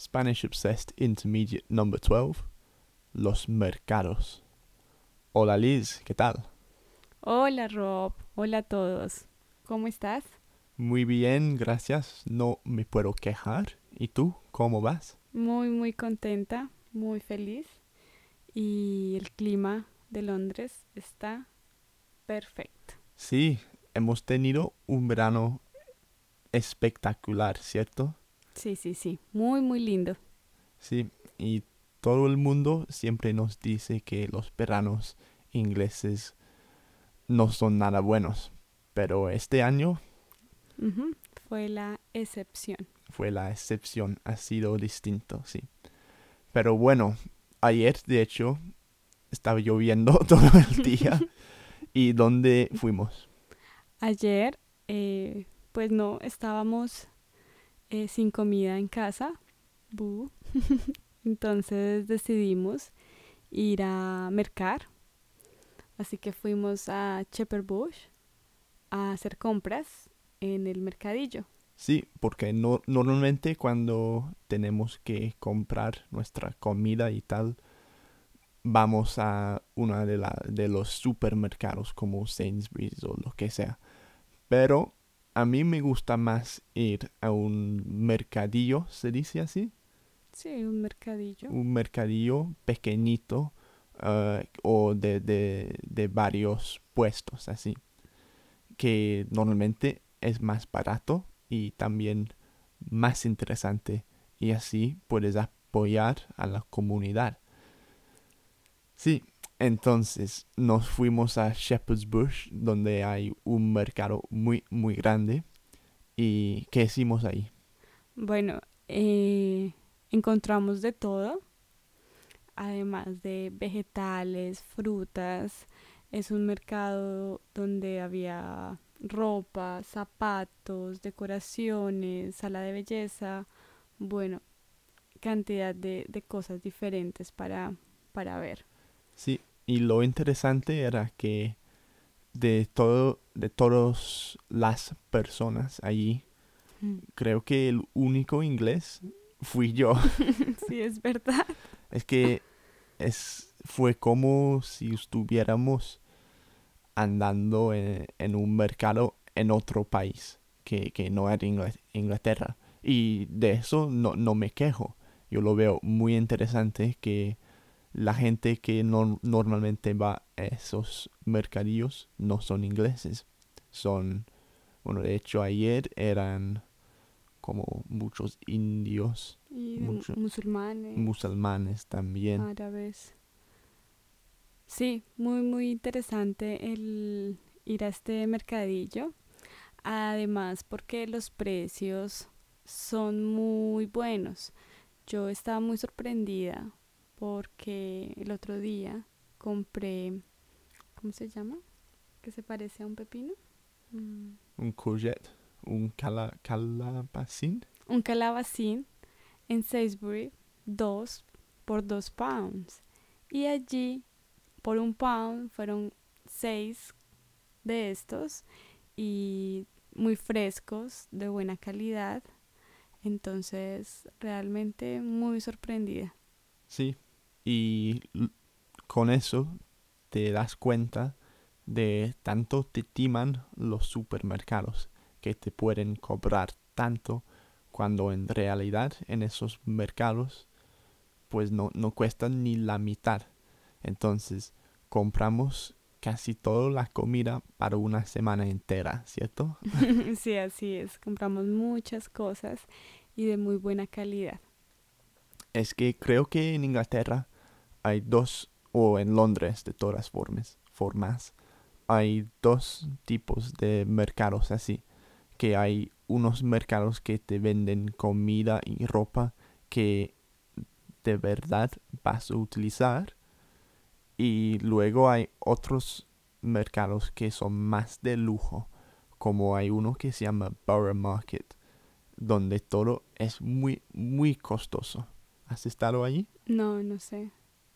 Spanish Obsessed Intermediate Number 12, Los Mercados. Hola Liz, ¿qué tal? Hola Rob, hola a todos. ¿Cómo estás? Muy bien, gracias. No me puedo quejar. ¿Y tú, cómo vas? Muy, muy contenta, muy feliz. Y el clima de Londres está perfecto. Sí, hemos tenido un verano espectacular, ¿cierto? Sí, sí, sí, muy, muy lindo. Sí, y todo el mundo siempre nos dice que los veranos ingleses no son nada buenos, pero este año Fue la excepción. fue la excepción, ha sido distinto, sí. Pero bueno, ayer de hecho estaba lloviendo todo el día. ¿Y dónde fuimos? Ayer, eh, pues no, estábamos eh, sin comida en casa. Bu. Entonces decidimos ir a mercar. Así que fuimos a Shepherd Bush a hacer compras en el mercadillo. Sí, porque no, normalmente cuando tenemos que comprar nuestra comida y tal, vamos a uno de, la, de los supermercados como Sainsbury's o lo que sea. Pero a mí me gusta más ir a un mercadillo, ¿se dice así? Sí, un mercadillo. Un mercadillo pequeñito eh, o de, de, de varios puestos así. Que normalmente es más barato y también más interesante y así puedes apoyar a la comunidad. Sí, entonces nos fuimos a Shepherd's Bush donde hay un mercado muy muy grande y ¿qué hicimos ahí? Bueno, eh, encontramos de todo, además de vegetales, frutas. Es un mercado donde había ropa, zapatos, decoraciones, sala de belleza, bueno, cantidad de, de cosas diferentes para, para ver. Sí, y lo interesante era que de todo de todas las personas allí, creo que el único inglés fui yo. Sí, es verdad. Es que es, fue como si estuviéramos andando en, en un mercado en otro país que, que no era Ingl- Inglaterra. Y de eso no, no me quejo. Yo lo veo muy interesante que la gente que no, normalmente va a esos mercadillos no son ingleses. Son, bueno, de hecho ayer eran como muchos indios, Y Mucho- musulmanes, musulmanes también. árabes. Sí, muy, muy interesante el ir a este mercadillo. Además, porque los precios son muy buenos. Yo estaba muy sorprendida porque el otro día compré, ¿cómo se llama? Que se parece a un pepino. Mm, Un courgette, un cala, calabacín. un calabacín en Sainsbury, dos por dos pounds. Y allí, por un pound, fueron seis de estos y muy frescos, de buena calidad. Entonces, realmente muy sorprendida. Sí. Y con eso te das cuenta de tanto te timan los supermercados que te pueden cobrar tanto cuando en realidad en esos mercados pues no, no cuestan ni la mitad. Entonces compramos casi toda la comida para una semana entera, ¿cierto? sí, así es. Compramos muchas cosas y de muy buena calidad. Es que creo que en Inglaterra hay dos, o en Londres de todas formas, formas, hay dos tipos de mercados así. Que hay unos mercados que te venden comida y ropa que de verdad vas a utilizar. Y luego hay otros mercados que son más de lujo, como hay uno que se llama Borough Market, donde todo es muy, muy costoso. ¿Has estado allí? No, no sé.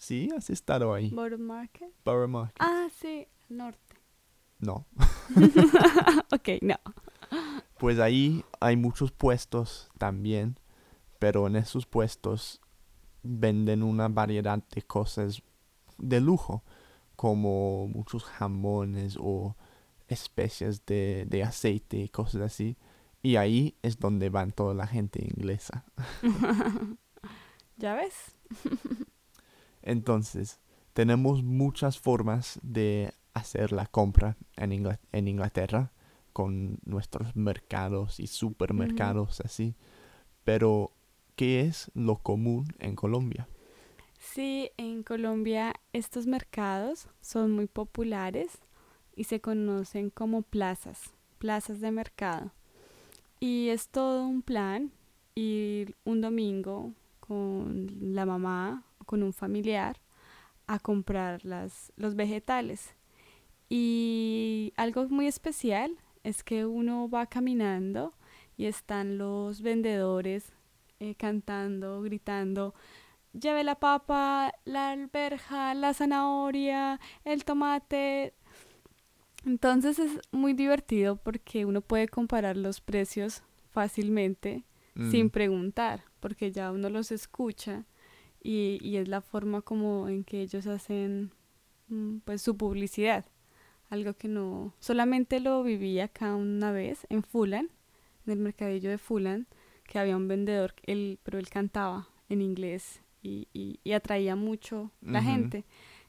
Sí, has estado ahí. Borough Market. Borough Market. Ah, sí, norte. No. ok, no. Pues ahí hay muchos puestos también, pero en esos puestos venden una variedad de cosas de lujo, como muchos jamones o especies de, de aceite y cosas así. Y ahí es donde van toda la gente inglesa. ¿Ya ves? Entonces, tenemos muchas formas de hacer la compra en, Ingl- en Inglaterra con nuestros mercados y supermercados así. Pero, ¿qué es lo común en Colombia? Sí, en Colombia estos mercados son muy populares y se conocen como plazas, plazas de mercado. Y es todo un plan ir un domingo con la mamá con un familiar a comprar las, los vegetales. Y algo muy especial es que uno va caminando y están los vendedores eh, cantando, gritando, lleve la papa, la alberja, la zanahoria, el tomate. Entonces es muy divertido porque uno puede comparar los precios fácilmente sin Mm, preguntar, porque ya uno los escucha y, y es la forma como en que ellos hacen mm, pues su publicidad. Algo que no, solamente lo viví acá una vez en Fulham, en el mercadillo de Fulham, que había un vendedor, él, pero él cantaba en inglés y, y, y atraía mucho la gente.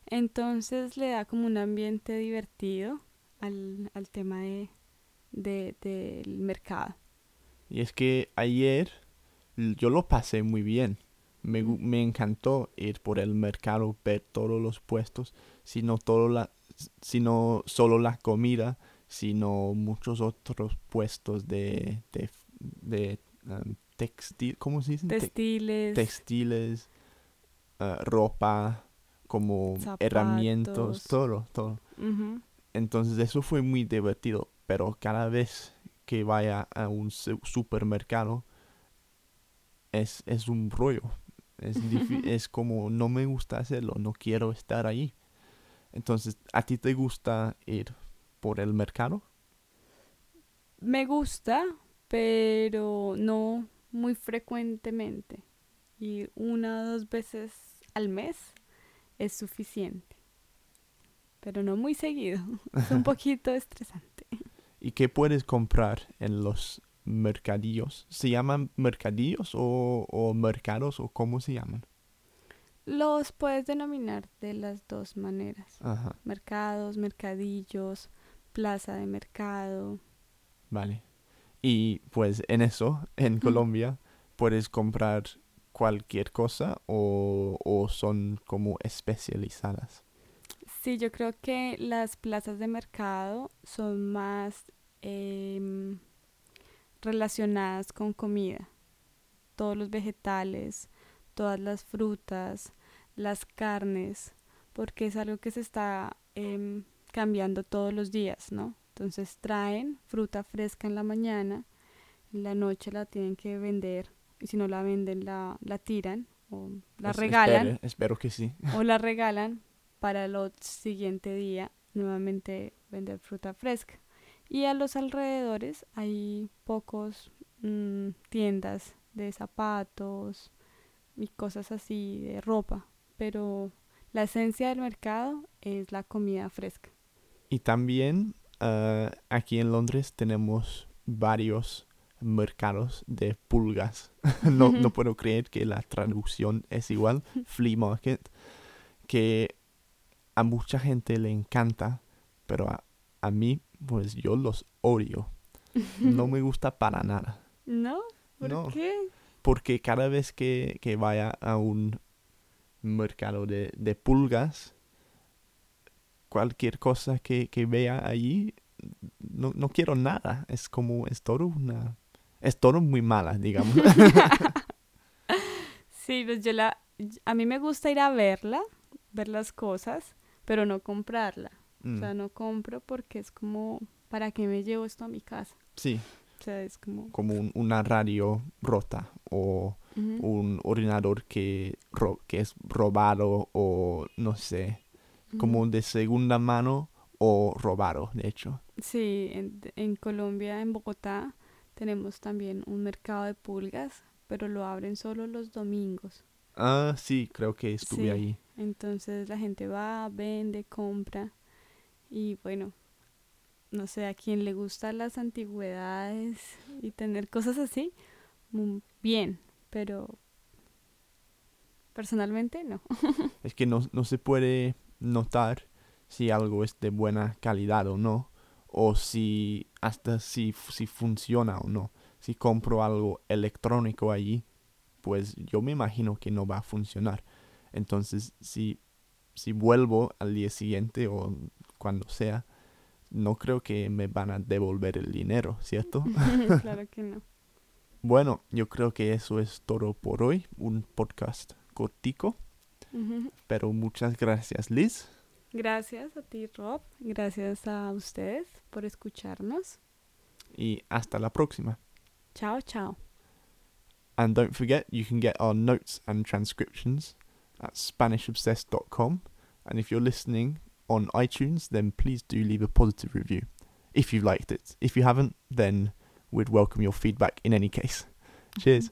Entonces le da como un ambiente divertido al, al tema de, de- del mercado. Y es que ayer yo lo pasé muy bien. Me, me encantó ir por el mercado, ver todos los puestos, sino, todo la, sino solo la comida, sino muchos otros puestos de, de, de um, textil, ¿cómo se dice? Te- Textiles, textiles, ah, ropa, como herramientas, todo, todo. Entonces eso fue muy divertido, pero cada vez que vaya a un su- supermercado es, es un rollo. Es, es como no me gusta hacerlo, no quiero estar ahí. Entonces, ¿a ti te gusta ir por el mercado? Me gusta, pero no muy frecuentemente. Y una o dos veces al mes es suficiente. Pero no muy seguido. Es un poquito estresante. ¿Y qué puedes comprar en los mercadillos? ¿Se llaman mercadillos o, o mercados o cómo se llaman? Los puedes denominar de las dos maneras. Ajá, Mercados, mercadillos, plaza de mercado. vale. Y pues en eso, en Colombia, puedes comprar cualquier cosa o, o son como especializadas. Sí, yo creo que las plazas de mercado son más em, relacionadas con comida. Todos los vegetales, todas las frutas, las carnes, porque es algo que se está em, cambiando todos los días, ¿no? Entonces traen fruta fresca en la mañana, en la noche la tienen que vender y si no la venden la, la tiran o la Es- regalan espero, espero que sí. o la regalan para el siguiente día nuevamente vender fruta fresca. Y a los alrededores hay pocos mm, tiendas de zapatos y cosas así de ropa, pero la esencia del mercado es la comida fresca. Y también ah, aquí en Londres tenemos varios mercados de pulgas. no, no puedo creer que la traducción es igual, flea market, que a mucha gente le encanta, pero a, a mí, pues yo los odio. No me gusta para nada. ¿No? ¿Por No. qué? Porque cada vez que, que vaya a un mercado de, de pulgas, cualquier cosa que, que vea allí, no, no quiero nada. Es como, es todo una... Es todo muy mala, digamos. Sí, pues yo la, a mí me gusta ir a verla, ver las cosas, pero no comprarla. O Mm, sea, no compro porque es como, ¿para qué me llevo esto a mi casa? sí, O sea, es como... como un- una radio rota o un ordenador que, ro- que es robado o no sé, como de segunda mano o robado, de hecho. Sí, en, en Colombia, en Bogotá, tenemos también un mercado de pulgas, pero lo abren solo los domingos. Ah, sí, creo que estuve Sí. ahí. Entonces la gente va, vende, compra y bueno, no sé, a quien le gustan las antigüedades y tener cosas así, mm, bien, pero personalmente no. Es que no, no se puede notar si algo es de buena calidad o no, o si hasta si, si funciona o no. Si compro algo electrónico allí, pues yo me imagino que no va a funcionar. Entonces, si, si vuelvo al día siguiente o cuando sea, no creo que me van a devolver el dinero, ¿cierto? claro que no. Bueno, yo creo que eso es todo por hoy. Un podcast cortico, pero muchas gracias, Liz. Gracias a ti, Rob. Gracias a ustedes por escucharnos. Y hasta la próxima. Chao, chao. And don't forget, you can get our notes and transcriptions at SpanishObsessed.com. And if you're listening on iTunes, then please do leave a positive review if you liked it. If you haven't, then we'd welcome your feedback in any case. Cheers.